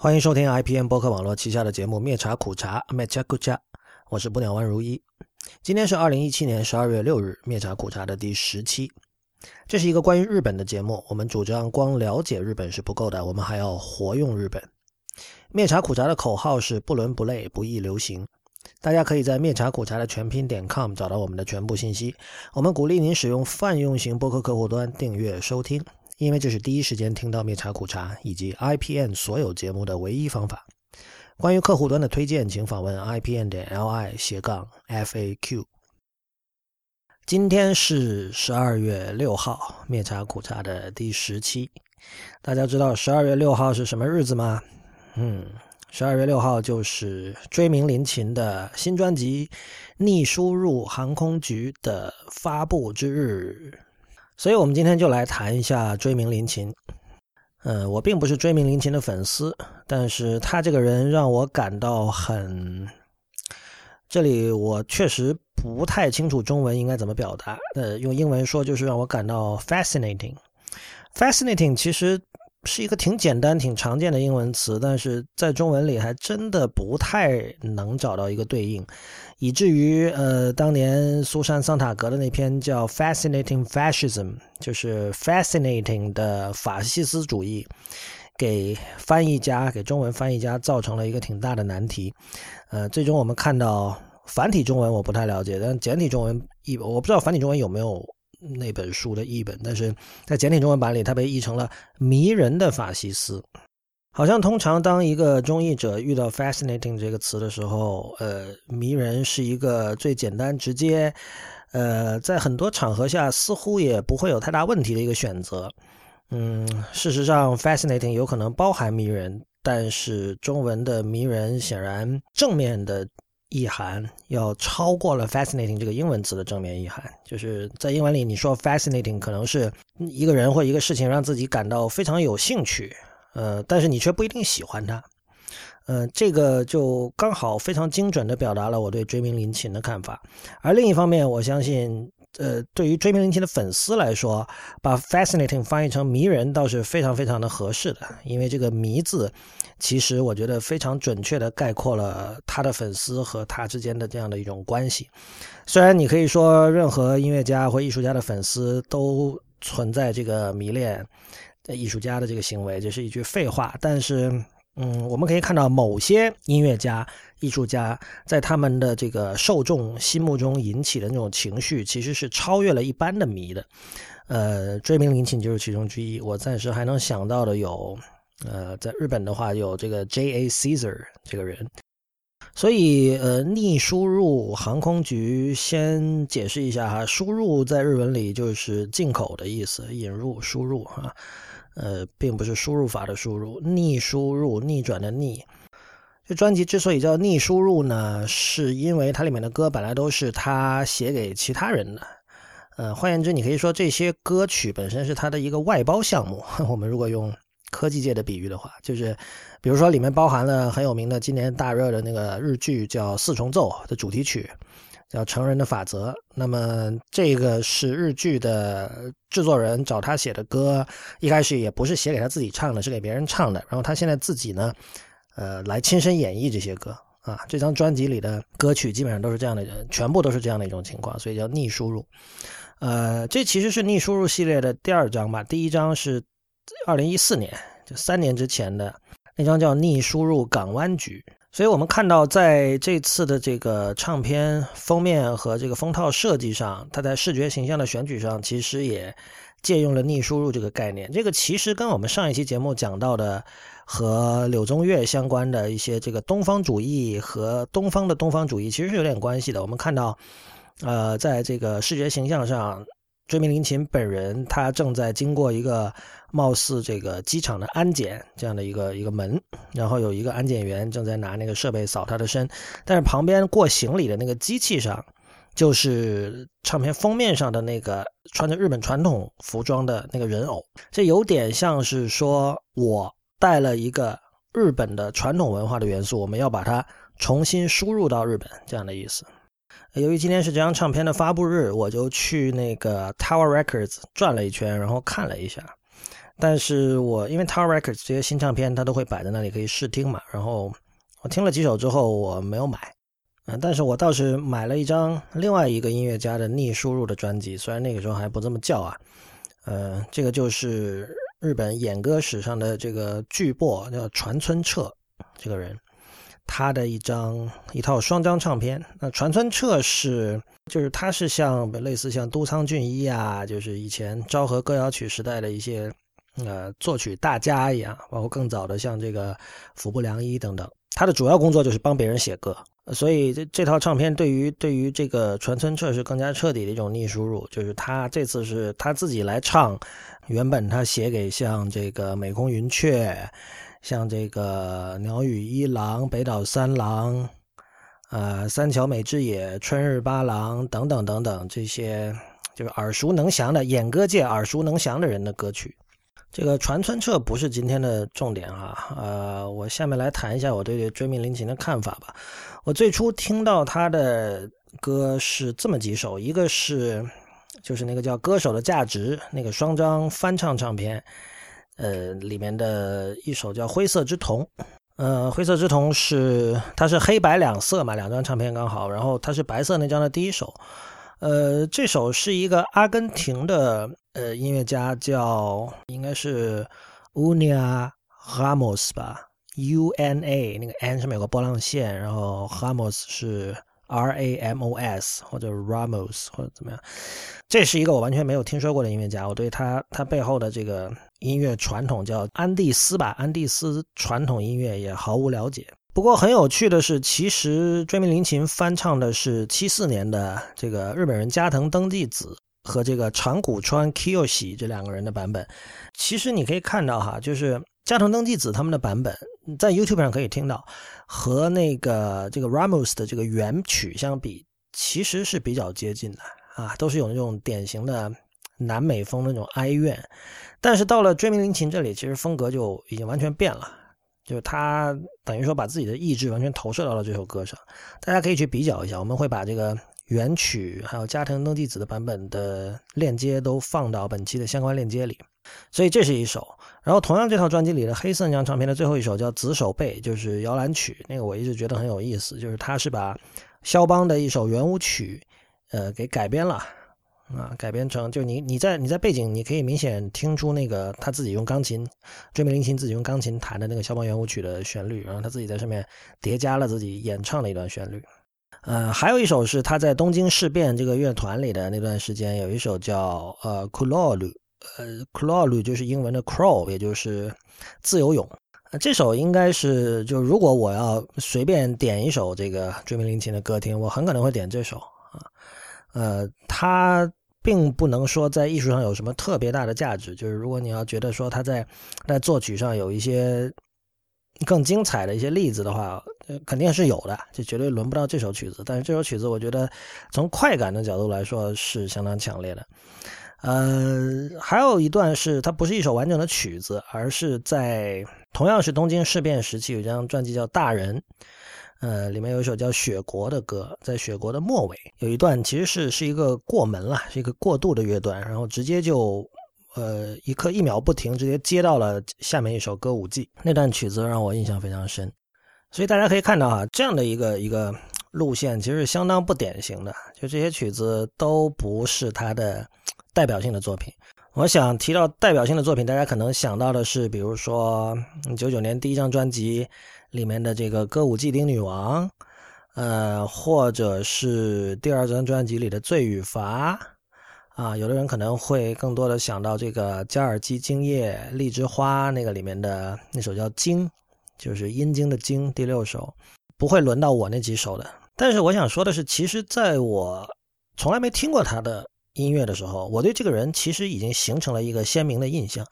欢迎收听 IPN 播客网络旗下的节目《灭茶苦茶》灭茶苦茶，我是不鸟万如一。今天是二零一七年十二月六日，《灭茶苦茶》的第十期。这是一个关于日本的节目。我们主张光了解日本是不够的，我们还要活用日本。灭茶苦茶的口号是不伦不类，不易流行。大家可以在灭茶苦茶的全拼点 com 找到我们的全部信息。我们鼓励您使用泛用型播客客户端订阅收听。因为这是第一时间听到灭茶苦茶以及 IPN 所有节目的唯一方法。关于客户端的推荐，请访问 IPN 点 LI 斜杠 FAQ。今天是十二月六号，灭茶苦茶的第十期。大家知道十二月六号是什么日子吗？嗯，十二月六号就是追名林檎的新专辑《逆输入航空局》的发布之日。所以，我们今天就来谈一下追名林琴。呃，我并不是追名林琴的粉丝，但是他这个人让我感到很……这里我确实不太清楚中文应该怎么表达。呃，用英文说就是让我感到 fascinating。fascinating 其实。是一个挺简单、挺常见的英文词，但是在中文里还真的不太能找到一个对应，以至于呃，当年苏珊·桑塔格的那篇叫《Fascinating Fascism》，就是 “fascinating” 的法西斯主义，给翻译家、给中文翻译家造成了一个挺大的难题。呃，最终我们看到繁体中文我不太了解，但简体中文一我不知道繁体中文有没有。那本书的译本，但是在简体中文版里，它被译成了“迷人的法西斯”。好像通常当一个中译者遇到 “fascinating” 这个词的时候，呃，“迷人”是一个最简单直接，呃，在很多场合下似乎也不会有太大问题的一个选择。嗯，事实上，“fascinating” 有可能包含“迷人”，但是中文的“迷人”显然正面的。意涵要超过了 fascinating 这个英文词的正面意涵，就是在英文里，你说 fascinating 可能是一个人或一个事情让自己感到非常有兴趣，呃，但是你却不一定喜欢它，呃，这个就刚好非常精准的表达了我对追名林檎的看法。而另一方面，我相信，呃，对于追名林檎的粉丝来说，把 fascinating 翻译成迷人倒是非常非常的合适的，因为这个迷字。其实我觉得非常准确的概括了他的粉丝和他之间的这样的一种关系。虽然你可以说任何音乐家或艺术家的粉丝都存在这个迷恋艺术家的这个行为，这是一句废话。但是，嗯，我们可以看到某些音乐家、艺术家在他们的这个受众心目中引起的那种情绪，其实是超越了一般的迷的。呃，追名林檎就是其中之一。我暂时还能想到的有。呃，在日本的话，有这个 J.A. Caesar 这个人，所以呃，逆输入航空局先解释一下哈，输入在日文里就是进口的意思，引入、输入啊，呃，并不是输入法的输入，逆输入、逆转的逆。这专辑之所以叫逆输入呢，是因为它里面的歌本来都是他写给其他人的，呃，换言之，你可以说这些歌曲本身是他的一个外包项目。我们如果用科技界的比喻的话，就是，比如说里面包含了很有名的今年大热的那个日剧叫《四重奏》的主题曲，叫《成人的法则》。那么这个是日剧的制作人找他写的歌，一开始也不是写给他自己唱的，是给别人唱的。然后他现在自己呢，呃，来亲身演绎这些歌啊。这张专辑里的歌曲基本上都是这样的，全部都是这样的一种情况，所以叫逆输入。呃，这其实是逆输入系列的第二章吧，第一章是。二零一四年，就三年之前的那张叫《逆输入港湾局》，所以我们看到在这次的这个唱片封面和这个封套设计上，它在视觉形象的选取上，其实也借用了逆输入这个概念。这个其实跟我们上一期节目讲到的和柳宗悦相关的一些这个东方主义和东方的东方主义其实是有点关系的。我们看到，呃，在这个视觉形象上。追名林琴本人，他正在经过一个貌似这个机场的安检这样的一个一个门，然后有一个安检员正在拿那个设备扫他的身，但是旁边过行李的那个机器上，就是唱片封面上的那个穿着日本传统服装的那个人偶，这有点像是说我带了一个日本的传统文化的元素，我们要把它重新输入到日本这样的意思。由于今天是这张唱片的发布日，我就去那个 Tower Records 转了一圈，然后看了一下。但是我因为 Tower Records 这些新唱片，它都会摆在那里可以试听嘛。然后我听了几首之后，我没有买，嗯，但是我倒是买了一张另外一个音乐家的逆输入的专辑，虽然那个时候还不这么叫啊。呃，这个就是日本演歌史上的这个巨擘，叫船村彻这个人。他的一张一套双张唱片，那船村彻是就是他是像类似像都仓俊一啊，就是以前昭和歌谣曲时代的一些呃作曲大家一样，包括更早的像这个服部良一等等。他的主要工作就是帮别人写歌，所以这这套唱片对于对于这个船村彻是更加彻底的一种逆输入，就是他这次是他自己来唱，原本他写给像这个美空云雀。像这个鸟语一郎、北岛三郎，呃，三桥美智也、春日八郎等等等等，这些就是耳熟能详的演歌界耳熟能详的人的歌曲。这个传村彻不是今天的重点啊，呃，我下面来谈一下我对追命林琴的看法吧。我最初听到他的歌是这么几首，一个是就是那个叫《歌手的价值》那个双张翻唱唱片。呃，里面的一首叫《灰色之瞳》，呃，《灰色之瞳》是它是黑白两色嘛，两张唱片刚好，然后它是白色那张的第一首，呃，这首是一个阿根廷的呃音乐家叫应该是 Unia Ramos 吧，U N A 那个 N 上面有个波浪线，然后 Ramos 是。R A M O S 或者 Ramos 或者怎么样，这是一个我完全没有听说过的音乐家。我对他他背后的这个音乐传统叫安第斯吧，安第斯传统音乐也毫无了解。不过很有趣的是，其实追名林琴翻唱的是七四年的这个日本人加藤登纪子和这个长谷川 Kiyoshi 这两个人的版本。其实你可以看到哈，就是加藤登纪子他们的版本。在 YouTube 上可以听到，和那个这个 Ramos 的这个原曲相比，其实是比较接近的啊，都是有那种典型的南美风那种哀怨。但是到了追名林琴这里，其实风格就已经完全变了，就是他等于说把自己的意志完全投射到了这首歌上。大家可以去比较一下，我们会把这个原曲还有加藤登纪子的版本的链接都放到本期的相关链接里。所以这是一首。然后，同样这套专辑里的黑色那张唱片的最后一首叫《紫手背》，就是摇篮曲。那个我一直觉得很有意思，就是他是把肖邦的一首圆舞曲，呃，给改编了啊，改编成就你你在你在背景你可以明显听出那个他自己用钢琴，追名林琴自己用钢琴弹的那个肖邦圆舞曲的旋律，然后他自己在上面叠加了自己演唱的一段旋律。呃，还有一首是他在东京事变这个乐团里的那段时间，有一首叫呃《库洛鲁》。呃，crawl 就是英文的 crawl，也就是自由泳。这首应该是，就如果我要随便点一首这个追名林琴的歌听，我很可能会点这首啊。呃，它并不能说在艺术上有什么特别大的价值，就是如果你要觉得说他在在作曲上有一些更精彩的一些例子的话，肯定是有的，就绝对轮不到这首曲子。但是这首曲子，我觉得从快感的角度来说是相当强烈的。呃，还有一段是它不是一首完整的曲子，而是在同样是东京事变时期有一张专辑叫《大人》，呃，里面有一首叫《雪国》的歌，在《雪国》的末尾有一段其实是是一个过门了，是一个过渡的乐段，然后直接就呃一刻一秒不停，直接接到了下面一首歌舞伎，那段曲子让我印象非常深，所以大家可以看到啊，这样的一个一个路线其实是相当不典型的，就这些曲子都不是他的。代表性的作品，我想提到代表性的作品，大家可能想到的是，比如说九九年第一张专辑里面的这个歌舞伎町女王，呃，或者是第二张专辑里的罪与罚，啊，有的人可能会更多的想到这个加尔基精液荔枝花那个里面的那首叫经，就是阴经的经第六首，不会轮到我那几首的。但是我想说的是，其实在我从来没听过他的。音乐的时候，我对这个人其实已经形成了一个鲜明的印象，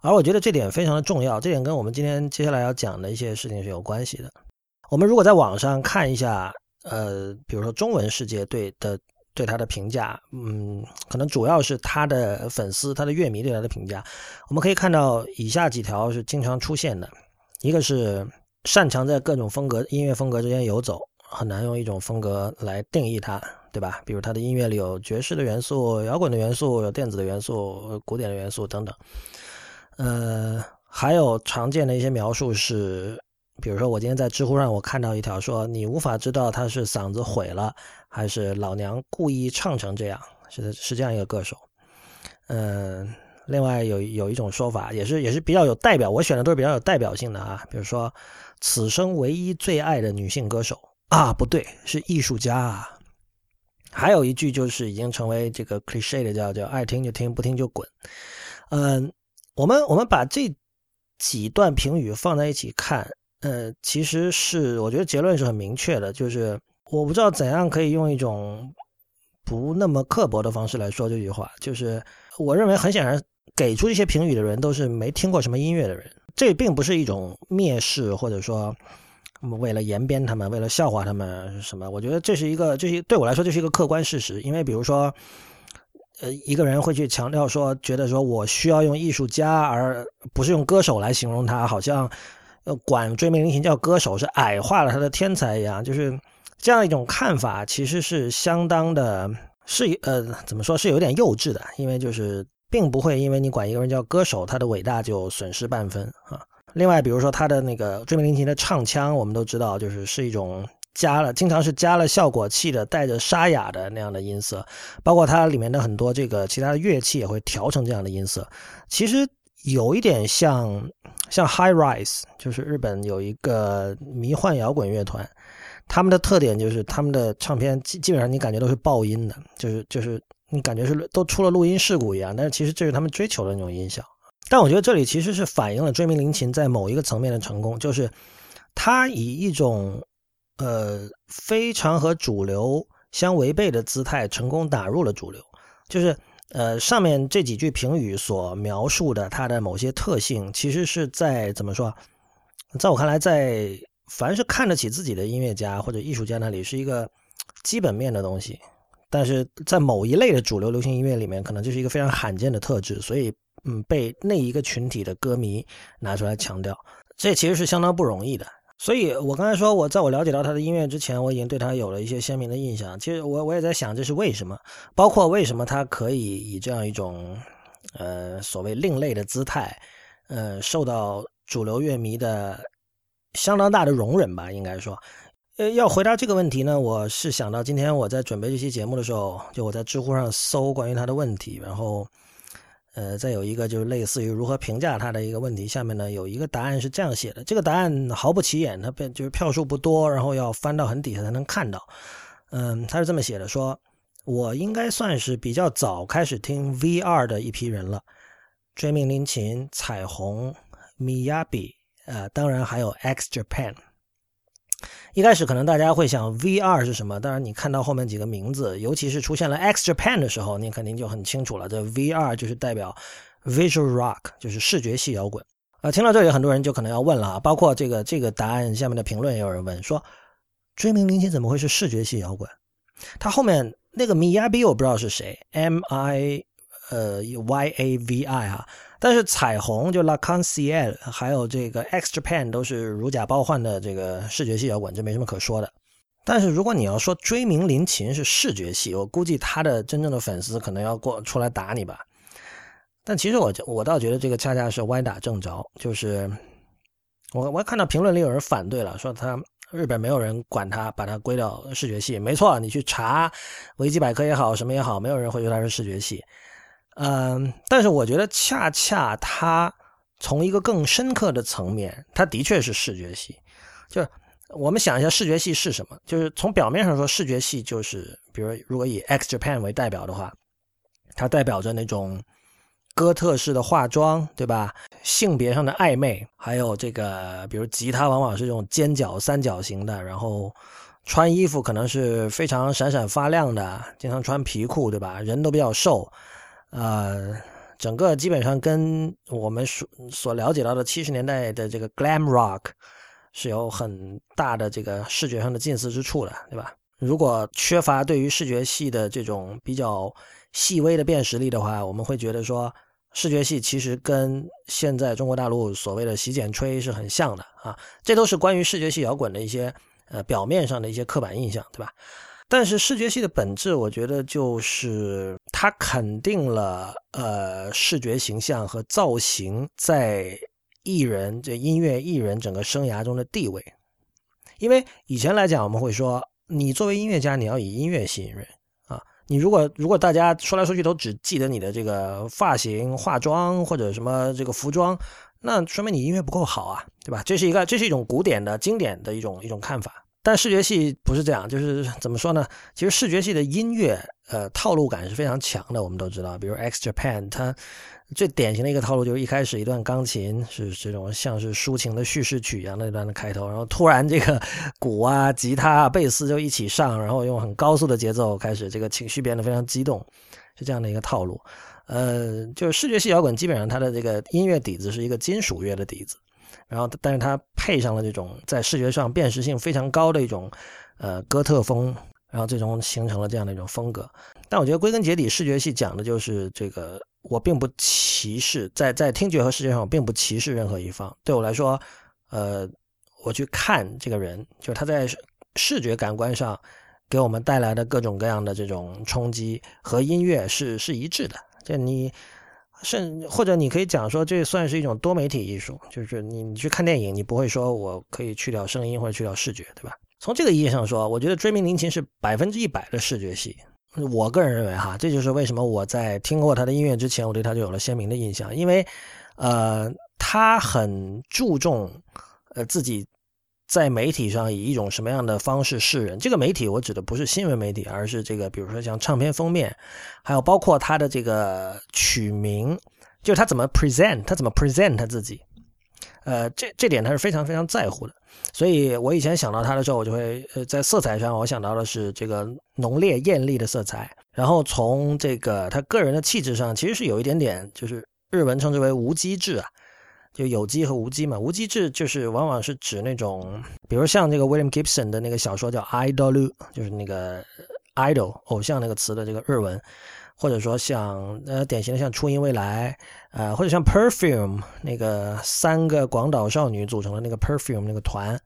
而我觉得这点非常的重要，这点跟我们今天接下来要讲的一些事情是有关系的。我们如果在网上看一下，呃，比如说中文世界对的对他的评价，嗯，可能主要是他的粉丝、他的乐迷对他的评价，我们可以看到以下几条是经常出现的，一个是擅长在各种风格音乐风格之间游走，很难用一种风格来定义他。对吧？比如他的音乐里有爵士的元素、摇滚的元素、有电子的元素、古典的元素等等。呃，还有常见的一些描述是，比如说我今天在知乎上我看到一条说，你无法知道他是嗓子毁了，还是老娘故意唱成这样，是是这样一个歌手。嗯，另外有有一种说法，也是也是比较有代表，我选的都是比较有代表性的啊，比如说此生唯一最爱的女性歌手啊，不对，是艺术家啊。还有一句就是已经成为这个 cliche 的，叫叫爱听就听，不听就滚。嗯，我们我们把这几段评语放在一起看，呃，其实是我觉得结论是很明确的，就是我不知道怎样可以用一种不那么刻薄的方式来说这句话，就是我认为很显然给出这些评语的人都是没听过什么音乐的人，这并不是一种蔑视或者说。为了延边他们，为了笑话他们什么？我觉得这是一个，这是对我来说，这是一个客观事实。因为比如说，呃，一个人会去强调说，觉得说我需要用艺术家，而不是用歌手来形容他，好像呃，管追名林檎叫歌手是矮化了他的天才一样。就是这样一种看法，其实是相当的，是呃，怎么说是有点幼稚的。因为就是并不会因为你管一个人叫歌手，他的伟大就损失半分啊。另外，比如说他的那个追名林檎的唱腔，我们都知道，就是是一种加了，经常是加了效果器的，带着沙哑的那样的音色。包括它里面的很多这个其他的乐器也会调成这样的音色。其实有一点像像 High Rise，就是日本有一个迷幻摇滚乐团，他们的特点就是他们的唱片基基本上你感觉都是爆音的，就是就是你感觉是都出了录音事故一样。但是其实这是他们追求的那种音效。但我觉得这里其实是反映了追名林檎在某一个层面的成功，就是他以一种呃非常和主流相违背的姿态成功打入了主流。就是呃上面这几句评语所描述的它的某些特性，其实是在怎么说？在我看来，在凡是看得起自己的音乐家或者艺术家那里，是一个基本面的东西。但是在某一类的主流流行音乐里面，可能就是一个非常罕见的特质，所以。嗯，被那一个群体的歌迷拿出来强调，这其实是相当不容易的。所以我刚才说，我在我了解到他的音乐之前，我已经对他有了一些鲜明的印象。其实我我也在想，这是为什么？包括为什么他可以以这样一种呃所谓另类的姿态，呃，受到主流乐迷的相当大的容忍吧？应该说，呃，要回答这个问题呢，我是想到今天我在准备这期节目的时候，就我在知乎上搜关于他的问题，然后。呃，再有一个就是类似于如何评价他的一个问题，下面呢有一个答案是这样写的，这个答案毫不起眼，它变就是票数不多，然后要翻到很底下才能看到。嗯，他是这么写的，说我应该算是比较早开始听 V2 的一批人了，追命林琴、彩虹、Miyabi，呃，当然还有 X Japan。一开始可能大家会想 VR 是什么？当然，你看到后面几个名字，尤其是出现了 X Japan 的时候，你肯定就很清楚了。这 VR 就是代表 Visual Rock，就是视觉系摇滚。啊，听到这里，很多人就可能要问了啊，包括这个这个答案下面的评论也有人问说，追名林檎怎么会是视觉系摇滚？他后面那个 Miyabi 我不知道是谁，M I 呃 Y A V I 啊。但是彩虹就 La c o n c i e l 还有这个 X Japan 都是如假包换的这个视觉系摇滚，这没什么可说的。但是如果你要说追名林檎是视觉系，我估计他的真正的粉丝可能要过出来打你吧。但其实我我倒觉得这个恰恰是歪打正着，就是我我看到评论里有人反对了，说他日本没有人管他把他归到视觉系，没错，你去查维基百科也好，什么也好，没有人会说他是视觉系。嗯，但是我觉得恰恰他从一个更深刻的层面，他的确是视觉系。就是我们想一下，视觉系是什么？就是从表面上说，视觉系就是，比如如果以 X Japan 为代表的话，它代表着那种哥特式的化妆，对吧？性别上的暧昧，还有这个，比如吉他往往是这种尖角三角形的，然后穿衣服可能是非常闪闪发亮的，经常穿皮裤，对吧？人都比较瘦。呃，整个基本上跟我们所所了解到的七十年代的这个 glam rock 是有很大的这个视觉上的近似之处的，对吧？如果缺乏对于视觉系的这种比较细微的辨识力的话，我们会觉得说视觉系其实跟现在中国大陆所谓的洗剪吹是很像的啊。这都是关于视觉系摇滚的一些呃表面上的一些刻板印象，对吧？但是视觉系的本质，我觉得就是它肯定了呃视觉形象和造型在艺人这音乐艺人整个生涯中的地位。因为以前来讲，我们会说，你作为音乐家，你要以音乐吸引人啊。你如果如果大家说来说去都只记得你的这个发型、化妆或者什么这个服装，那说明你音乐不够好啊，对吧？这是一个这是一种古典的经典的一种一种看法。但视觉系不是这样，就是怎么说呢？其实视觉系的音乐，呃，套路感是非常强的。我们都知道，比如 X Japan，它最典型的一个套路就是一开始一段钢琴是这种像是抒情的叙事曲一样的一段的开头，然后突然这个鼓啊、吉他、贝斯就一起上，然后用很高速的节奏开始，这个情绪变得非常激动，是这样的一个套路。呃，就是视觉系摇滚基本上它的这个音乐底子是一个金属乐的底子。然后，但是它配上了这种在视觉上辨识性非常高的一种，呃，哥特风，然后最终形成了这样的一种风格。但我觉得归根结底，视觉系讲的就是这个，我并不歧视在在听觉和视觉上，我并不歧视任何一方。对我来说，呃，我去看这个人，就是他在视觉感官上给我们带来的各种各样的这种冲击和音乐是是一致的。就你。甚或者你可以讲说，这算是一种多媒体艺术，就是你你去看电影，你不会说我可以去掉声音或者去掉视觉，对吧？从这个意义上说，我觉得《追名林琴》是百分之一百的视觉系。我个人认为哈，这就是为什么我在听过他的音乐之前，我对他就有了鲜明的印象，因为呃，他很注重呃自己。在媒体上以一种什么样的方式示人？这个媒体我指的不是新闻媒体，而是这个，比如说像唱片封面，还有包括他的这个取名，就是他怎么 present，他怎么 present 他自己。呃，这这点他是非常非常在乎的。所以我以前想到他的时候，我就会呃在色彩上，我想到的是这个浓烈艳丽的色彩。然后从这个他个人的气质上，其实是有一点点，就是日文称之为无机质啊。就有机和无机嘛，无机质就是往往是指那种，比如像这个 William Gibson 的那个小说叫 Idol，就是那个 idol 偶像那个词的这个日文，或者说像呃典型的像初音未来，呃或者像 Perfume 那个三个广岛少女组成的那个 Perfume 那个团，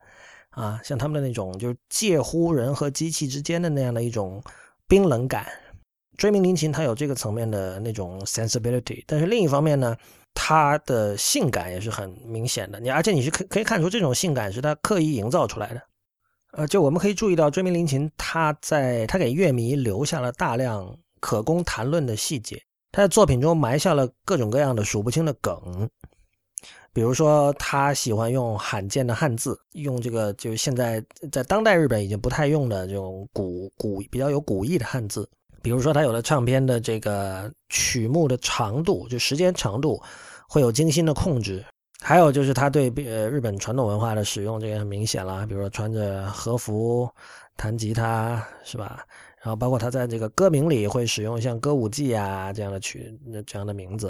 啊像他们的那种就是介乎人和机器之间的那样的一种冰冷感，追名林琴它有这个层面的那种 sensibility，但是另一方面呢。他的性感也是很明显的，你而且你是可可以看出这种性感是他刻意营造出来的，呃，就我们可以注意到追名林琴，他在他给乐迷留下了大量可供谈论的细节，他在作品中埋下了各种各样的数不清的梗，比如说他喜欢用罕见的汉字，用这个就是现在在当代日本已经不太用的这种古古比较有古意的汉字，比如说他有的唱片的这个曲目的长度，就时间长度。会有精心的控制，还有就是他对呃日本传统文化的使用，这个很明显了。比如说穿着和服弹吉他，是吧？然后包括他在这个歌名里会使用像歌舞伎啊这样的曲这样的名字，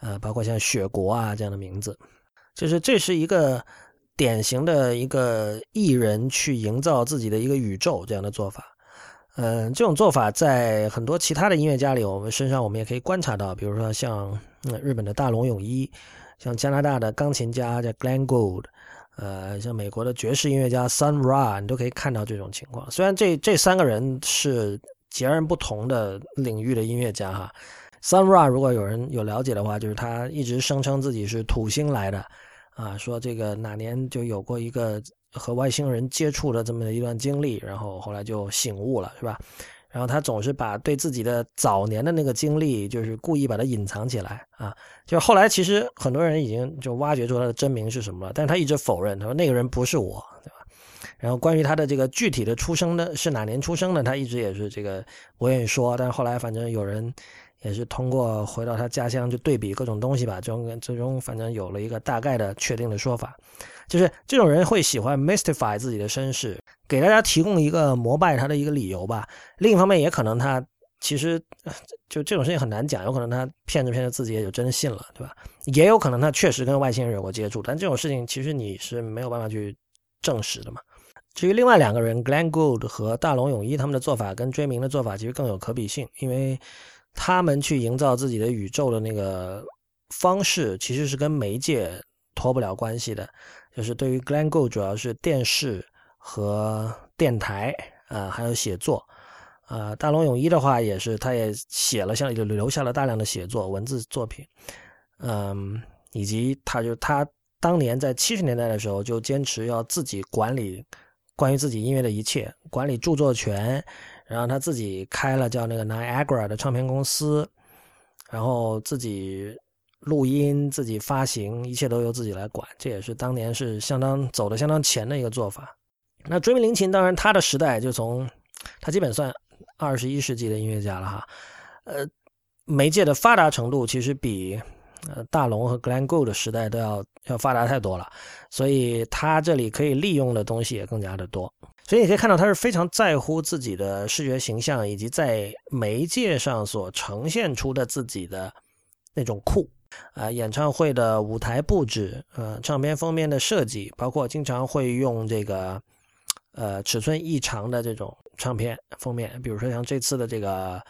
呃，包括像雪国啊这样的名字，就是这是一个典型的一个艺人去营造自己的一个宇宙这样的做法。嗯，这种做法在很多其他的音乐家里，我们身上我们也可以观察到，比如说像。日本的大龙泳衣，像加拿大的钢琴家叫 Glenn Gould，呃，像美国的爵士音乐家 Sun Ra，你都可以看到这种情况。虽然这这三个人是截然不同的领域的音乐家哈，Sun Ra 如果有人有了解的话，就是他一直声称自己是土星来的，啊，说这个哪年就有过一个和外星人接触的这么一段经历，然后后来就醒悟了，是吧？然后他总是把对自己的早年的那个经历，就是故意把它隐藏起来啊。就后来其实很多人已经就挖掘出他的真名是什么了，但是他一直否认，他说那个人不是我，对吧？然后关于他的这个具体的出生的是哪年出生的，他一直也是这个不愿意说。但是后来反正有人也是通过回到他家乡就对比各种东西吧，最终最终反正有了一个大概的确定的说法，就是这种人会喜欢 mystify 自己的身世。给大家提供一个膜拜他的一个理由吧。另一方面，也可能他其实就这种事情很难讲，有可能他骗着骗着自己也就真信了，对吧？也有可能他确实跟外星人有过接触，但这种事情其实你是没有办法去证实的嘛。至于另外两个人，Glenn Gould 和大龙泳衣，他们的做法跟追名的做法其实更有可比性，因为他们去营造自己的宇宙的那个方式，其实是跟媒介脱不了关系的。就是对于 Glenn Gould，主要是电视。和电台啊，还有写作，呃，大龙泳衣的话也是，他也写了，像留下了大量的写作文字作品，嗯，以及他就他当年在七十年代的时候就坚持要自己管理关于自己音乐的一切，管理著作权，然后他自己开了叫那个 Niagara 的唱片公司，然后自己录音、自己发行，一切都由自己来管，这也是当年是相当走的相当前的一个做法。那追名林琴，当然他的时代就从他基本算。二十一世纪的音乐家了哈，呃，媒介的发达程度其实比呃大龙和 Glen Gould 的时代都要要发达太多了，所以他这里可以利用的东西也更加的多。所以你可以看到他是非常在乎自己的视觉形象以及在媒介上所呈现出的自己的那种酷啊，演唱会的舞台布置，呃，唱片封面的设计，包括经常会用这个呃尺寸异常的这种。唱片封面，比如说像这次的这个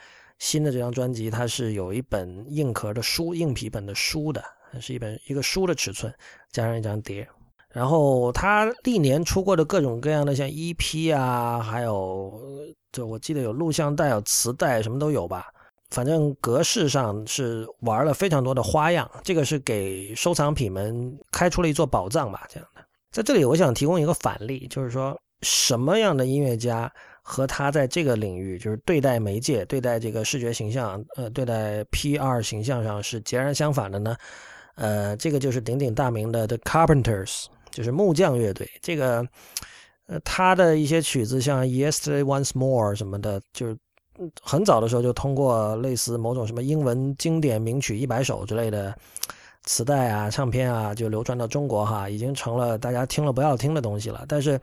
新的这张专辑，它是有一本硬壳的书，硬皮本的书的，是一本一个书的尺寸，加上一张碟。然后他历年出过的各种各样的像 EP 啊，还有就我记得有录像带、有磁带，什么都有吧。反正格式上是玩了非常多的花样，这个是给收藏品们开出了一座宝藏吧。这样的，在这里我想提供一个反例，就是说什么样的音乐家。和他在这个领域，就是对待媒介、对待这个视觉形象、呃，对待 P.R. 形象上是截然相反的呢。呃，这个就是鼎鼎大名的 The Carpenters，就是木匠乐队。这个，呃，他的一些曲子，像 Yesterday Once More 什么的，就是很早的时候就通过类似某种什么英文经典名曲一百首之类的磁带啊、唱片啊，就流传到中国哈，已经成了大家听了不要听的东西了。但是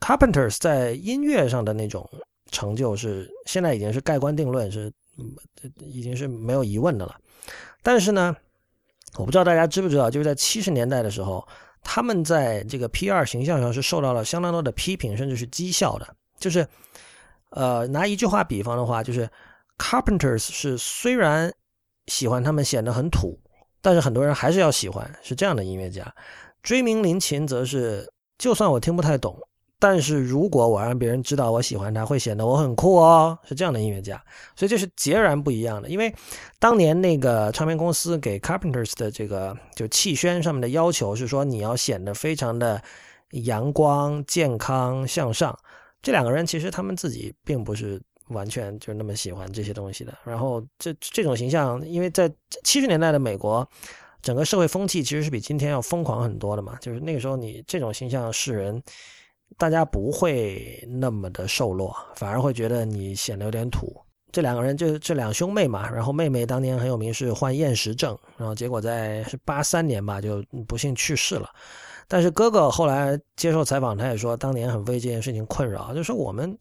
，Carpenters 在音乐上的那种成就是现在已经是盖棺定论，是已经是没有疑问的了。但是呢，我不知道大家知不知道，就是在七十年代的时候，他们在这个 P 二形象上是受到了相当多的批评，甚至是讥笑的。就是呃，拿一句话比方的话，就是 Carpenters 是虽然喜欢他们显得很土，但是很多人还是要喜欢，是这样的音乐家。追名林琴则是，就算我听不太懂。但是如果我让别人知道我喜欢他，会显得我很酷哦，是这样的音乐家，所以这是截然不一样的。因为当年那个唱片公司给 Carpenters 的这个就气宣上面的要求是说，你要显得非常的阳光、健康、向上。这两个人其实他们自己并不是完全就那么喜欢这些东西的。然后这这种形象，因为在七十年代的美国，整个社会风气其实是比今天要疯狂很多的嘛，就是那个时候你这种形象示人。大家不会那么的瘦弱，反而会觉得你显得有点土。这两个人就这两兄妹嘛，然后妹妹当年很有名是患厌食症，然后结果在是八三年吧就不幸去世了。但是哥哥后来接受采访，他也说当年很为这件事情困扰，就说我们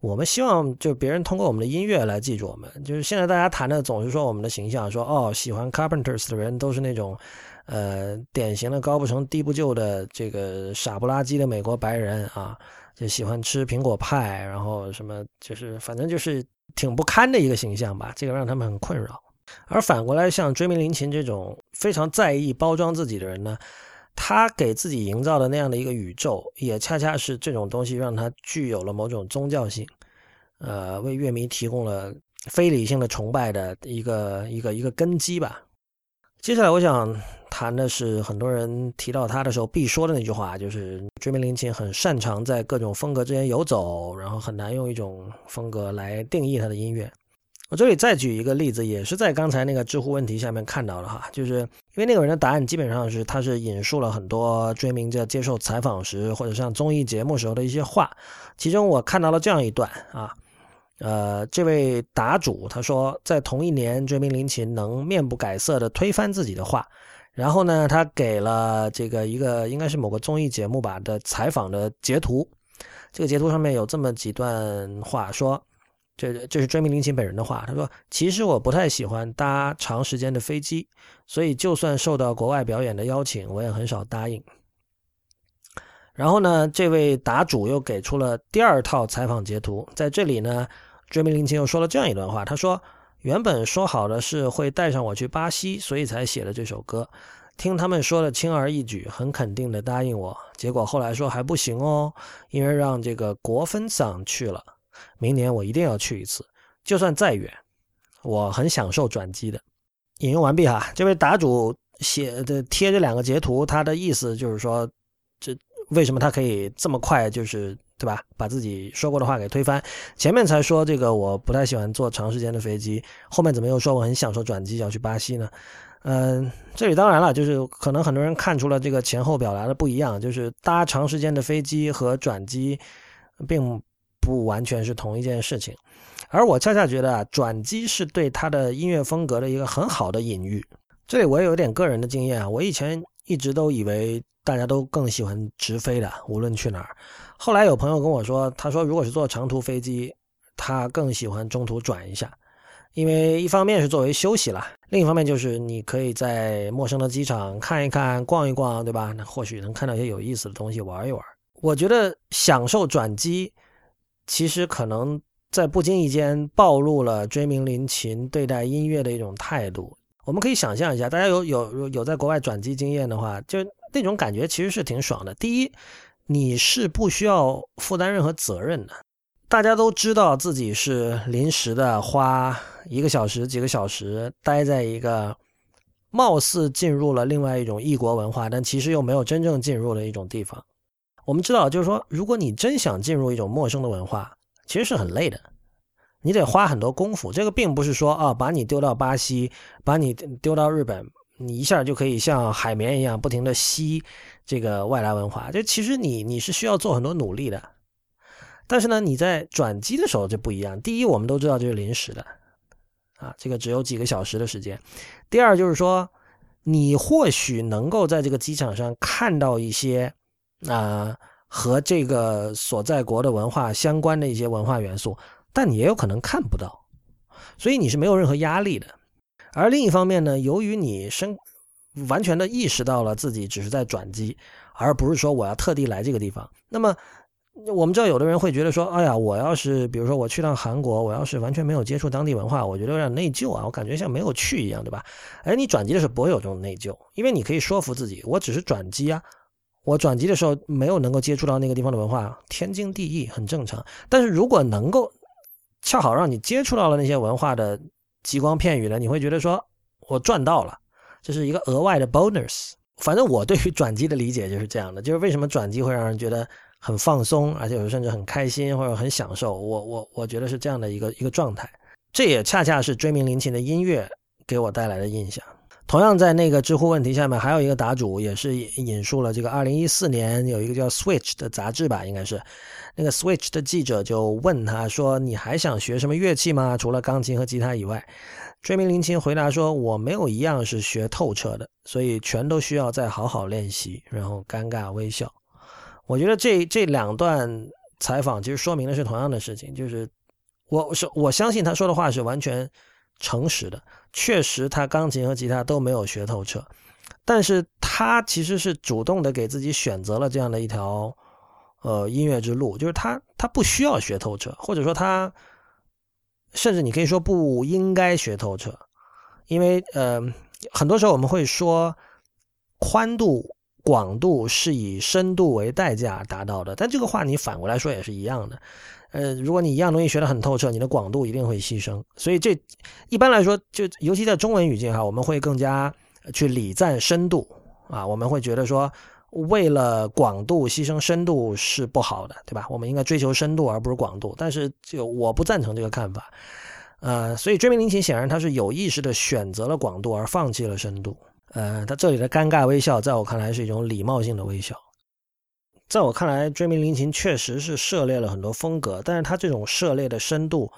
我们希望就别人通过我们的音乐来记住我们。就是现在大家谈的总是说我们的形象，说哦喜欢 Carpenters 的人都是那种。呃，典型的高不成低不就的这个傻不拉几的美国白人啊，就喜欢吃苹果派，然后什么就是反正就是挺不堪的一个形象吧，这个让他们很困扰。而反过来，像追名林琴这种非常在意包装自己的人呢，他给自己营造的那样的一个宇宙，也恰恰是这种东西让他具有了某种宗教性，呃，为乐迷提供了非理性的崇拜的一个一个一个根基吧。接下来我想谈的是很多人提到他的时候必说的那句话，就是追名林琴很擅长在各种风格之间游走，然后很难用一种风格来定义他的音乐。我这里再举一个例子，也是在刚才那个知乎问题下面看到的哈，就是因为那个人的答案基本上是他是引述了很多追名在接受采访时或者上综艺节目时候的一些话，其中我看到了这样一段啊。呃，这位答主他说，在同一年，追名林琴能面不改色的推翻自己的话，然后呢，他给了这个一个应该是某个综艺节目吧的采访的截图，这个截图上面有这么几段话，说这这是追名林琴本人的话，他说，其实我不太喜欢搭长时间的飞机，所以就算受到国外表演的邀请，我也很少答应。然后呢，这位答主又给出了第二套采访截图，在这里呢。追名林琴又说了这样一段话，他说：“原本说好的是会带上我去巴西，所以才写了这首歌。听他们说的轻而易举，很肯定的答应我。结果后来说还不行哦，因为让这个国分桑去了。明年我一定要去一次，就算再远，我很享受转机的。引用完毕哈，这位答主写的贴这两个截图，他的意思就是说，这为什么他可以这么快，就是对吧？把自己说过的话给推翻。前面才说这个我不太喜欢坐长时间的飞机，后面怎么又说我很享受转机要去巴西呢？嗯，这里当然了，就是可能很多人看出了这个前后表达的不一样，就是搭长时间的飞机和转机，并不完全是同一件事情。而我恰恰觉得啊，转机是对他的音乐风格的一个很好的隐喻。这里我也有点个人的经验啊，我以前一直都以为大家都更喜欢直飞的，无论去哪儿。后来有朋友跟我说，他说如果是坐长途飞机，他更喜欢中途转一下，因为一方面是作为休息了，另一方面就是你可以在陌生的机场看一看、逛一逛，对吧？那或许能看到一些有意思的东西，玩一玩。我觉得享受转机，其实可能。在不经意间暴露了追名林琴对待音乐的一种态度。我们可以想象一下，大家有有有在国外转机经验的话，就那种感觉其实是挺爽的。第一，你是不需要负担任何责任的，大家都知道自己是临时的，花一个小时、几个小时待在一个貌似进入了另外一种异国文化，但其实又没有真正进入的一种地方。我们知道，就是说，如果你真想进入一种陌生的文化，其实是很累的，你得花很多功夫。这个并不是说啊，把你丢到巴西，把你丢到日本，你一下就可以像海绵一样不停的吸这个外来文化。这其实你你是需要做很多努力的。但是呢，你在转机的时候就不一样。第一，我们都知道这是临时的，啊，这个只有几个小时的时间。第二，就是说你或许能够在这个机场上看到一些啊。和这个所在国的文化相关的一些文化元素，但你也有可能看不到，所以你是没有任何压力的。而另一方面呢，由于你深完全的意识到了自己只是在转机，而不是说我要特地来这个地方。那么我们知道，有的人会觉得说：“哎呀，我要是比如说我去趟韩国，我要是完全没有接触当地文化，我觉得有点内疚啊，我感觉像没有去一样，对吧？”哎，你转机的时候不会有这种内疚，因为你可以说服自己，我只是转机啊。我转机的时候没有能够接触到那个地方的文化，天经地义，很正常。但是如果能够恰好让你接触到了那些文化的极光片语呢，你会觉得说我赚到了，这是一个额外的 bonus。反正我对于转机的理解就是这样的，就是为什么转机会让人觉得很放松，而且有时甚至很开心或者很享受。我我我觉得是这样的一个一个状态，这也恰恰是追名林琴的音乐给我带来的印象。同样在那个知乎问题下面，还有一个答主也是引述了这个二零一四年有一个叫 Switch 的杂志吧，应该是那个 Switch 的记者就问他说：“你还想学什么乐器吗？除了钢琴和吉他以外？”追名林琴回答说：“我没有一样是学透彻的，所以全都需要再好好练习。”然后尴尬微笑。我觉得这这两段采访其实说明的是同样的事情，就是我是我相信他说的话是完全诚实的。确实，他钢琴和吉他都没有学透彻，但是他其实是主动的给自己选择了这样的一条，呃，音乐之路，就是他他不需要学透彻，或者说他，甚至你可以说不应该学透彻，因为呃，很多时候我们会说，宽度、广度是以深度为代价达到的，但这个话你反过来说也是一样的。呃，如果你一样东西学得很透彻，你的广度一定会牺牲。所以这一般来说，就尤其在中文语境哈，我们会更加去礼赞深度啊，我们会觉得说，为了广度牺牲深度是不好的，对吧？我们应该追求深度而不是广度。但是就我不赞成这个看法，呃，所以追名林琴显然他是有意识的选择了广度而放弃了深度。呃，他这里的尴尬微笑，在我看来是一种礼貌性的微笑。在我看来，追名林琴确实是涉猎了很多风格，但是他这种涉猎的深度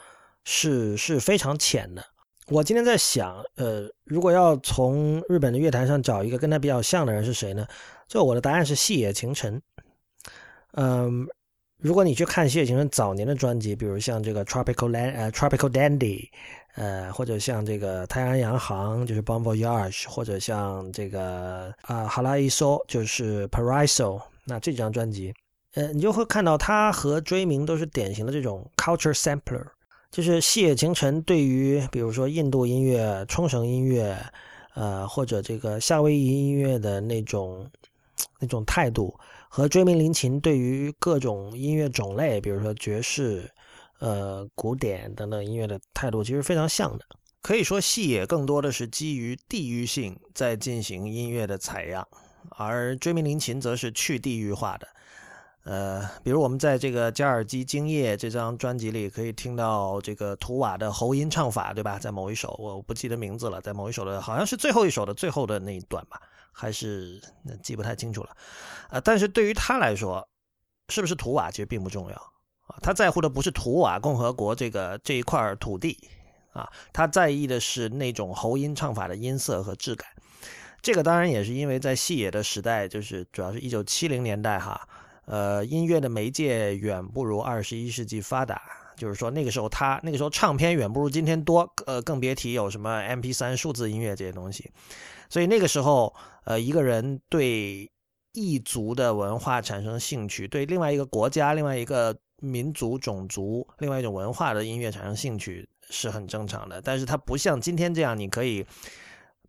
是是非常浅的。我今天在想，呃，如果要从日本的乐坛上找一个跟他比较像的人是谁呢？就我的答案是细野晴臣。嗯，如果你去看细野晴臣早年的专辑，比如像这个 Tropical Land 呃 Tropical Dandy，呃，或者像这个太阳洋行就是 Bon Voyage，或者像这个啊哈拉伊索就是 Paraiso。那这张专辑，呃，你就会看到他和追名都是典型的这种 culture sampler，就是细野晴臣对于比如说印度音乐、冲绳音乐，呃，或者这个夏威夷音乐的那种那种态度，和追名林琴对于各种音乐种类，比如说爵士，呃古典等等音乐的态度其实非常像的。可以说，细野更多的是基于地域性在进行音乐的采样，而追名林琴则是去地域化的。呃，比如我们在这个加尔基精夜这张专辑里可以听到这个图瓦的喉音唱法，对吧？在某一首我不记得名字了，在某一首的好像是最后一首的最后的那一段吧，还是记不太清楚了。啊，但是对于他来说，是不是图瓦其实并不重要啊，他在乎的不是图瓦共和国这个这一块土地啊，他在意的是那种喉音唱法的音色和质感。这个当然也是因为在细野的时代，就是主要是一九七零年代哈。呃，音乐的媒介远不如二十一世纪发达，就是说那个时候他那个时候唱片远不如今天多，呃，更别提有什么 MP 三数字音乐这些东西。所以那个时候，呃，一个人对异族的文化产生兴趣，对另外一个国家、另外一个民族、种族、另外一种文化的音乐产生兴趣是很正常的。但是它不像今天这样，你可以，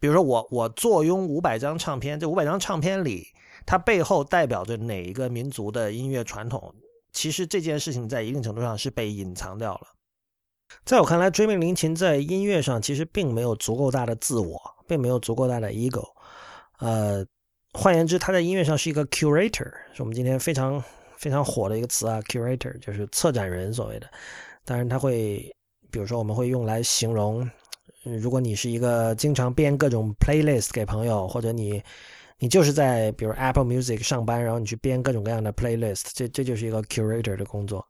比如说我我坐拥五百张唱片，这五百张唱片里。它背后代表着哪一个民族的音乐传统？其实这件事情在一定程度上是被隐藏掉了。在我看来，追命林琴在音乐上其实并没有足够大的自我，并没有足够大的 ego。呃，换言之，他在音乐上是一个 curator，是我们今天非常非常火的一个词啊，curator 就是策展人所谓的。当然，他会，比如说我们会用来形容，嗯如果你是一个经常编各种 playlist 给朋友，或者你。你就是在比如 Apple Music 上班，然后你去编各种各样的 playlist，这这就是一个 curator 的工作。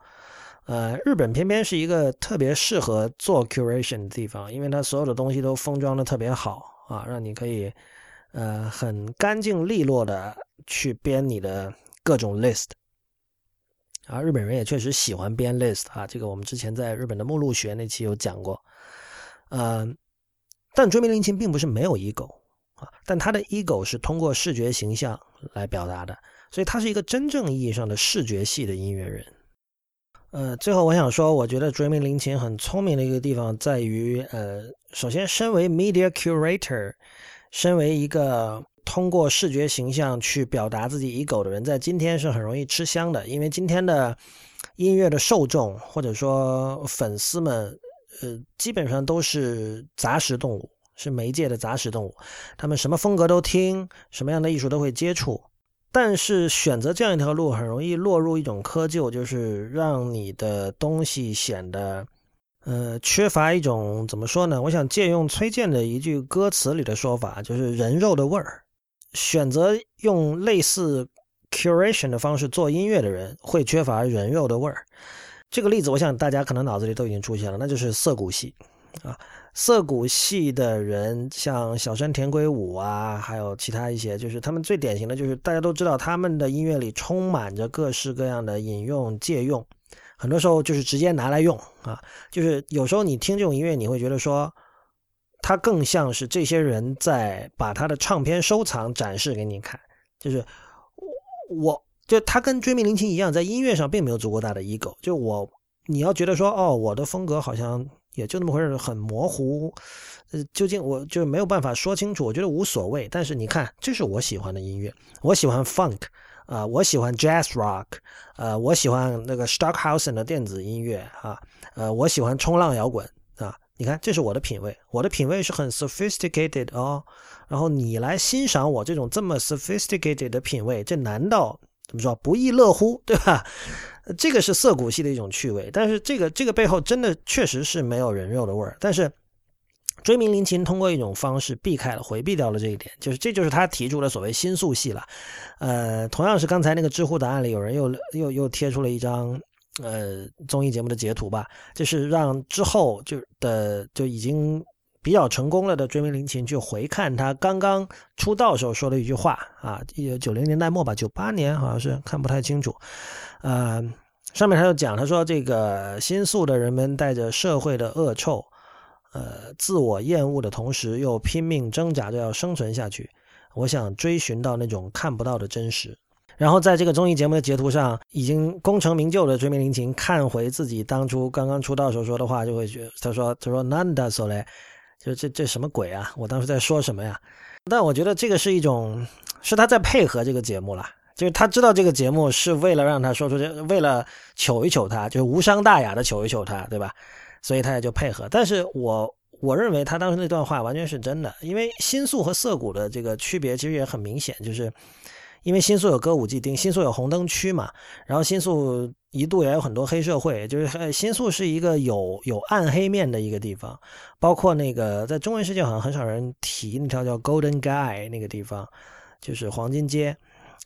呃，日本偏偏是一个特别适合做 curation 的地方，因为它所有的东西都封装的特别好啊，让你可以呃很干净利落的去编你的各种 list。啊，日本人也确实喜欢编 list 啊，这个我们之前在日本的目录学那期有讲过。嗯，但追名林琴并不是没有 ego 啊。但他的 ego 是通过视觉形象来表达的，所以他是一个真正意义上的视觉系的音乐人。呃，最后我想说，我觉得追名林琴很聪明的一个地方在于，呃，首先身为 media curator，身为一个通过视觉形象去表达自己 ego 的人，在今天是很容易吃香的，因为今天的音乐的受众或者说粉丝们，呃，基本上都是杂食动物。是媒介的杂食动物，他们什么风格都听，什么样的艺术都会接触。但是选择这样一条路，很容易落入一种窠臼，就是让你的东西显得，呃，缺乏一种怎么说呢？我想借用崔健的一句歌词里的说法，就是人肉的味儿。选择用类似 curation 的方式做音乐的人，会缺乏人肉的味儿。这个例子，我想大家可能脑子里都已经出现了，那就是涩谷系啊。涩谷系的人，像小山田圭吾啊，还有其他一些，就是他们最典型的就是大家都知道，他们的音乐里充满着各式各样的引用、借用，很多时候就是直接拿来用啊。就是有时候你听这种音乐，你会觉得说，他更像是这些人在把他的唱片收藏展示给你看。就是我，就他跟追名林琴一样，在音乐上并没有足够大的 ego。就我，你要觉得说，哦，我的风格好像。也就那么回事，很模糊，呃，究竟我就没有办法说清楚。我觉得无所谓，但是你看，这是我喜欢的音乐，我喜欢 funk，啊，我喜欢 jazz rock，呃，我喜欢那个 Stockhausen 的电子音乐啊，呃，我喜欢冲浪摇滚啊。你看，这是我的品味，我的品味是很 sophisticated 哦。然后你来欣赏我这种这么 sophisticated 的品味，这难道怎么说不亦乐乎，对吧？这个是涩谷系的一种趣味，但是这个这个背后真的确实是没有人肉的味儿。但是追名林琴通过一种方式避开了、回避掉了这一点，就是这就是他提出的所谓新宿系了。呃，同样是刚才那个知乎答案里有人又又又贴出了一张呃综艺节目的截图吧，就是让之后就的就已经比较成功了的追名林琴去回看他刚刚出道时候说的一句话啊，一九九零年代末吧，九八年好像是看不太清楚。呃，上面他就讲，他说这个新宿的人们带着社会的恶臭，呃，自我厌恶的同时，又拼命挣扎着要生存下去。我想追寻到那种看不到的真实。然后在这个综艺节目的截图上，已经功成名就的追名林琴看回自己当初刚刚出道时候说的话，就会觉得他说他说 Nanda s o l 就这这什么鬼啊？我当时在说什么呀？但我觉得这个是一种，是他在配合这个节目了。就是他知道这个节目是为了让他说出这，为了求一求他，就是无伤大雅的求一求他，对吧？所以他也就配合。但是我我认为他当时那段话完全是真的，因为新宿和涩谷的这个区别其实也很明显，就是因为新宿有歌舞伎町，新宿有红灯区嘛，然后新宿一度也有很多黑社会，就是新宿是一个有有暗黑面的一个地方，包括那个在中文世界好像很少人提那条叫 Golden Guy 那个地方，就是黄金街。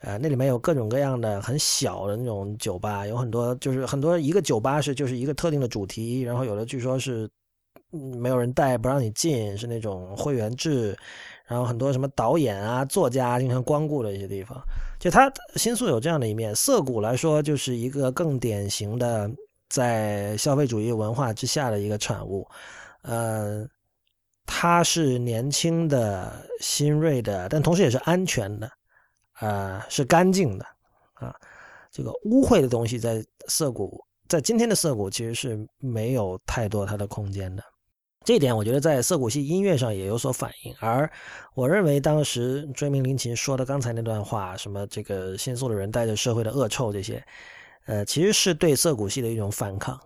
呃，那里面有各种各样的很小的那种酒吧，有很多就是很多一个酒吧是就是一个特定的主题，然后有的据说是没有人带不让你进，是那种会员制，然后很多什么导演啊、作家经常光顾的一些地方。就它新宿有这样的一面，涩谷来说就是一个更典型的在消费主义文化之下的一个产物。呃，它是年轻的、新锐的，但同时也是安全的。呃，是干净的，啊，这个污秽的东西在涩谷，在今天的涩谷其实是没有太多它的空间的。这一点我觉得在涩谷系音乐上也有所反映。而我认为当时追名林琴说的刚才那段话，什么这个新宿的人带着社会的恶臭这些，呃，其实是对涩谷系的一种反抗。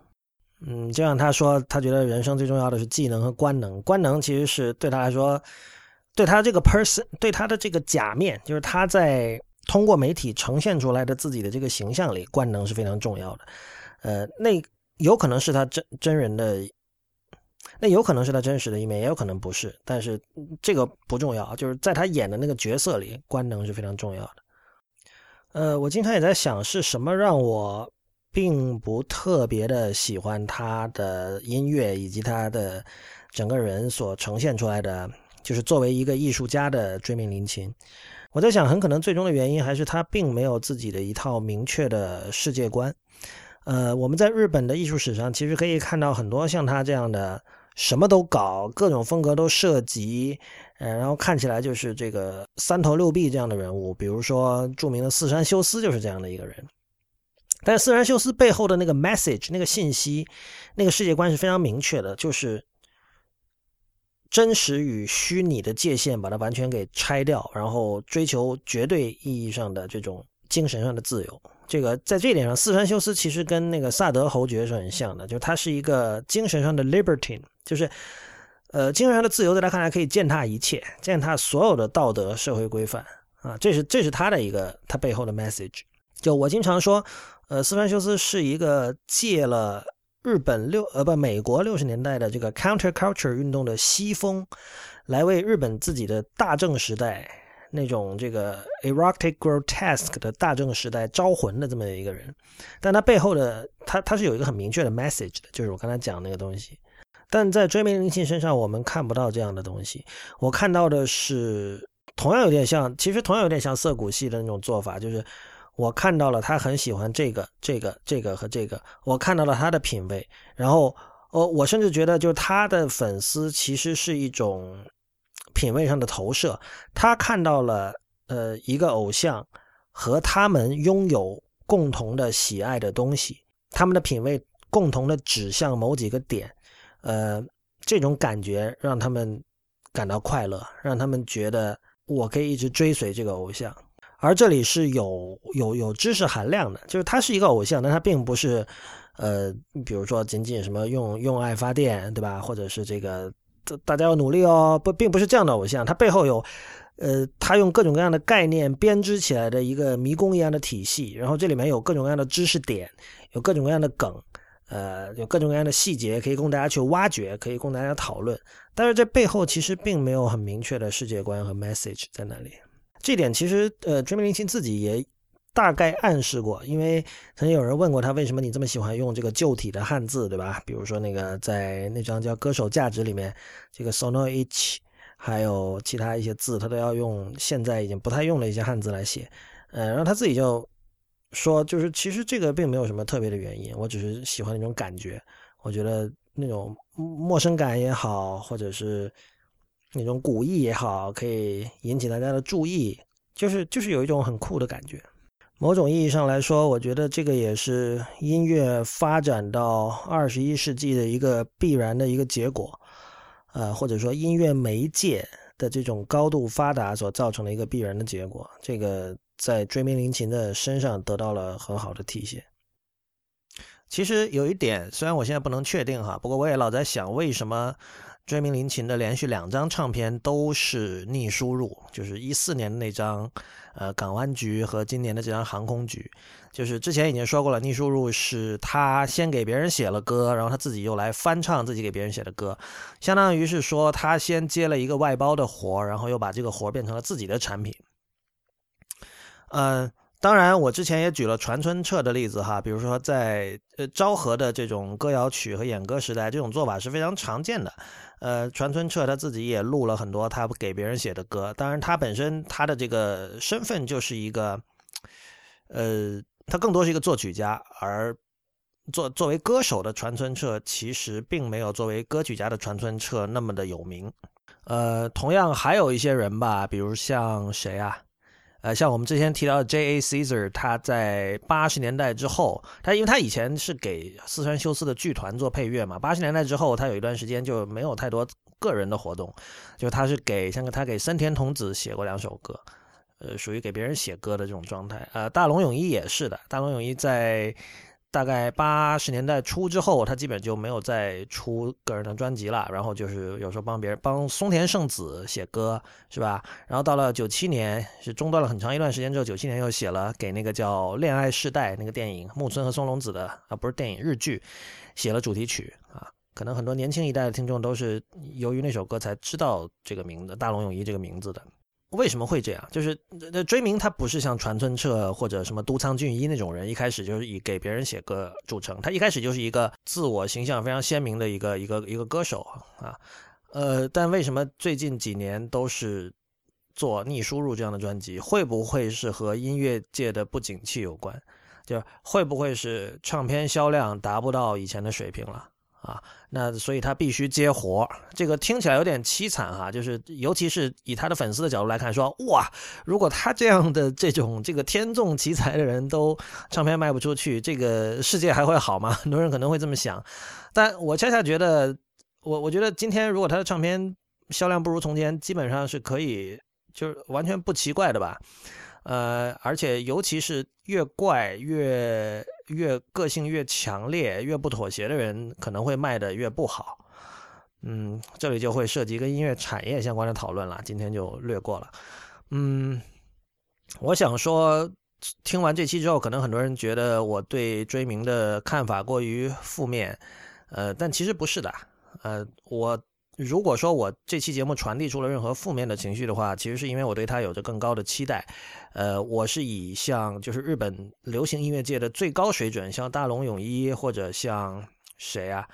嗯，就像他说，他觉得人生最重要的是技能和官能，官能其实是对他来说。对他这个 person，对他的这个假面，就是他在通过媒体呈现出来的自己的这个形象里，官能是非常重要的。呃，那有可能是他真真人的，那有可能是他真实的一面，也有可能不是。但是这个不重要，就是在他演的那个角色里，官能是非常重要的。呃，我经常也在想，是什么让我并不特别的喜欢他的音乐以及他的整个人所呈现出来的。就是作为一个艺术家的追命林琴，我在想，很可能最终的原因还是他并没有自己的一套明确的世界观。呃，我们在日本的艺术史上，其实可以看到很多像他这样的什么都搞、各种风格都涉及，呃，然后看起来就是这个三头六臂这样的人物。比如说著名的四山修斯就是这样的一个人。但是四山修斯背后的那个 message、那个信息、那个世界观是非常明确的，就是。真实与虚拟的界限，把它完全给拆掉，然后追求绝对意义上的这种精神上的自由。这个在这一点上，四川修斯其实跟那个萨德侯爵是很像的，就是他是一个精神上的 libertin，就是呃精神上的自由，在他看来可以践踏一切，践踏所有的道德社会规范啊，这是这是他的一个他背后的 message。就我经常说，呃，四川修斯是一个借了。日本六呃不，美国六十年代的这个 counterculture 运动的西风，来为日本自己的大正时代那种这个 erotic grotesque 的大正时代招魂的这么一个人，但他背后的他他是有一个很明确的 message 的，就是我刚才讲那个东西。但在追名林沁身上，我们看不到这样的东西。我看到的是同样有点像，其实同样有点像涩谷系的那种做法，就是。我看到了他很喜欢这个、这个、这个和这个，我看到了他的品味。然后，哦，我甚至觉得，就是他的粉丝其实是一种品味上的投射。他看到了，呃，一个偶像和他们拥有共同的喜爱的东西，他们的品味共同的指向某几个点，呃，这种感觉让他们感到快乐，让他们觉得我可以一直追随这个偶像。而这里是有有有知识含量的，就是他是一个偶像，但他并不是，呃，比如说仅仅什么用用爱发电，对吧？或者是这个大家要努力哦，不，并不是这样的偶像，他背后有，呃，他用各种各样的概念编织起来的一个迷宫一样的体系，然后这里面有各种各样的知识点，有各种各样的梗，呃，有各种各样的细节可以供大家去挖掘，可以供大家讨论，但是这背后其实并没有很明确的世界观和 message 在那里。这点其实，呃，追名林青自己也大概暗示过，因为曾经有人问过他，为什么你这么喜欢用这个旧体的汉字，对吧？比如说那个在那张叫《歌手价值》里面，这个 sono ich，还有其他一些字，他都要用现在已经不太用的一些汉字来写。呃，然后他自己就说，就是其实这个并没有什么特别的原因，我只是喜欢那种感觉，我觉得那种陌生感也好，或者是。那种古意也好，可以引起大家的注意，就是就是有一种很酷的感觉。某种意义上来说，我觉得这个也是音乐发展到二十一世纪的一个必然的一个结果，呃，或者说音乐媒介的这种高度发达所造成的一个必然的结果。这个在追名林琴的身上得到了很好的体现。其实有一点，虽然我现在不能确定哈，不过我也老在想，为什么追名林琴的连续两张唱片都是逆输入，就是一四年的那张呃港湾局和今年的这张航空局，就是之前已经说过了，逆输入是他先给别人写了歌，然后他自己又来翻唱自己给别人写的歌，相当于是说他先接了一个外包的活，然后又把这个活变成了自己的产品，嗯。当然，我之前也举了传村彻的例子哈，比如说在呃昭和的这种歌谣曲和演歌时代，这种做法是非常常见的。呃，传村彻他自己也录了很多他给别人写的歌，当然他本身他的这个身份就是一个，呃，他更多是一个作曲家，而作作为歌手的传村彻其实并没有作为歌曲家的传村彻那么的有名。呃，同样还有一些人吧，比如像谁啊？呃，像我们之前提到的 J.A.Cesar，他在八十年代之后，他因为他以前是给四川修斯的剧团做配乐嘛，八十年代之后，他有一段时间就没有太多个人的活动，就他是给像他给森田童子写过两首歌，呃，属于给别人写歌的这种状态。呃，大龙泳衣也是的，大龙泳衣在。大概八十年代初之后，他基本就没有再出个人的专辑了。然后就是有时候帮别人帮松田圣子写歌，是吧？然后到了九七年是中断了很长一段时间之后，九七年又写了给那个叫《恋爱世代》那个电影木村和松隆子的啊，不是电影日剧，写了主题曲啊。可能很多年轻一代的听众都是由于那首歌才知道这个名字大龙泳衣这个名字的。为什么会这样？就是那追名他不是像传村彻或者什么都仓俊一那种人，一开始就是以给别人写歌著称。他一开始就是一个自我形象非常鲜明的一个一个一个歌手啊。呃，但为什么最近几年都是做逆输入这样的专辑？会不会是和音乐界的不景气有关？就会不会是唱片销量达不到以前的水平了？啊，那所以他必须接活这个听起来有点凄惨哈，就是尤其是以他的粉丝的角度来看，说哇，如果他这样的这种这个天纵奇才的人都唱片卖不出去，这个世界还会好吗？很多人可能会这么想，但我恰恰觉得，我我觉得今天如果他的唱片销量不如从前，基本上是可以，就是完全不奇怪的吧。呃，而且尤其是越怪越越个性越强烈、越不妥协的人，可能会卖的越不好。嗯，这里就会涉及跟音乐产业相关的讨论了，今天就略过了。嗯，我想说，听完这期之后，可能很多人觉得我对追名的看法过于负面，呃，但其实不是的。呃，我。如果说我这期节目传递出了任何负面的情绪的话，其实是因为我对他有着更高的期待。呃，我是以像就是日本流行音乐界的最高水准，像大龙泳衣或者像谁啊，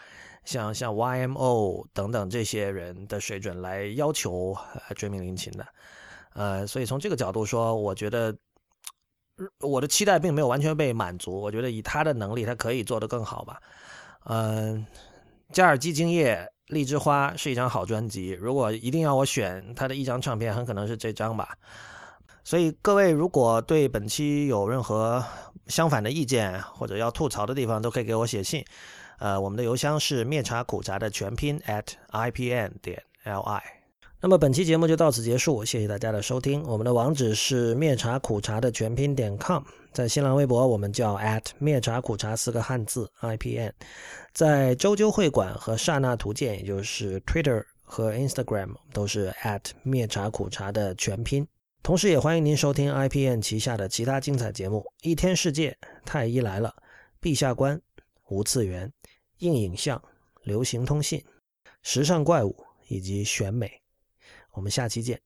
像像 YMO 等等这些人的水准来要求追名林琴的。呃，所以从这个角度说，我觉得我的期待并没有完全被满足。我觉得以他的能力，他可以做得更好吧。嗯，加尔基精液。《荔枝花》是一张好专辑，如果一定要我选他的一张唱片，很可能是这张吧。所以各位如果对本期有任何相反的意见或者要吐槽的地方，都可以给我写信。呃，我们的邮箱是灭茶苦茶的全拼 at ipn 点 li。那么本期节目就到此结束，谢谢大家的收听。我们的网址是灭茶苦茶的全拼点 com。在新浪微博，我们叫 at 灭茶苦茶四个汉字 IPN，在周究会馆和刹那图鉴，也就是 Twitter 和 Instagram，都是 at 灭茶苦茶的全拼。同时，也欢迎您收听 IPN 旗下的其他精彩节目：一天世界、太医来了、陛下观、无次元、硬影像、流行通信、时尚怪物以及选美。我们下期见。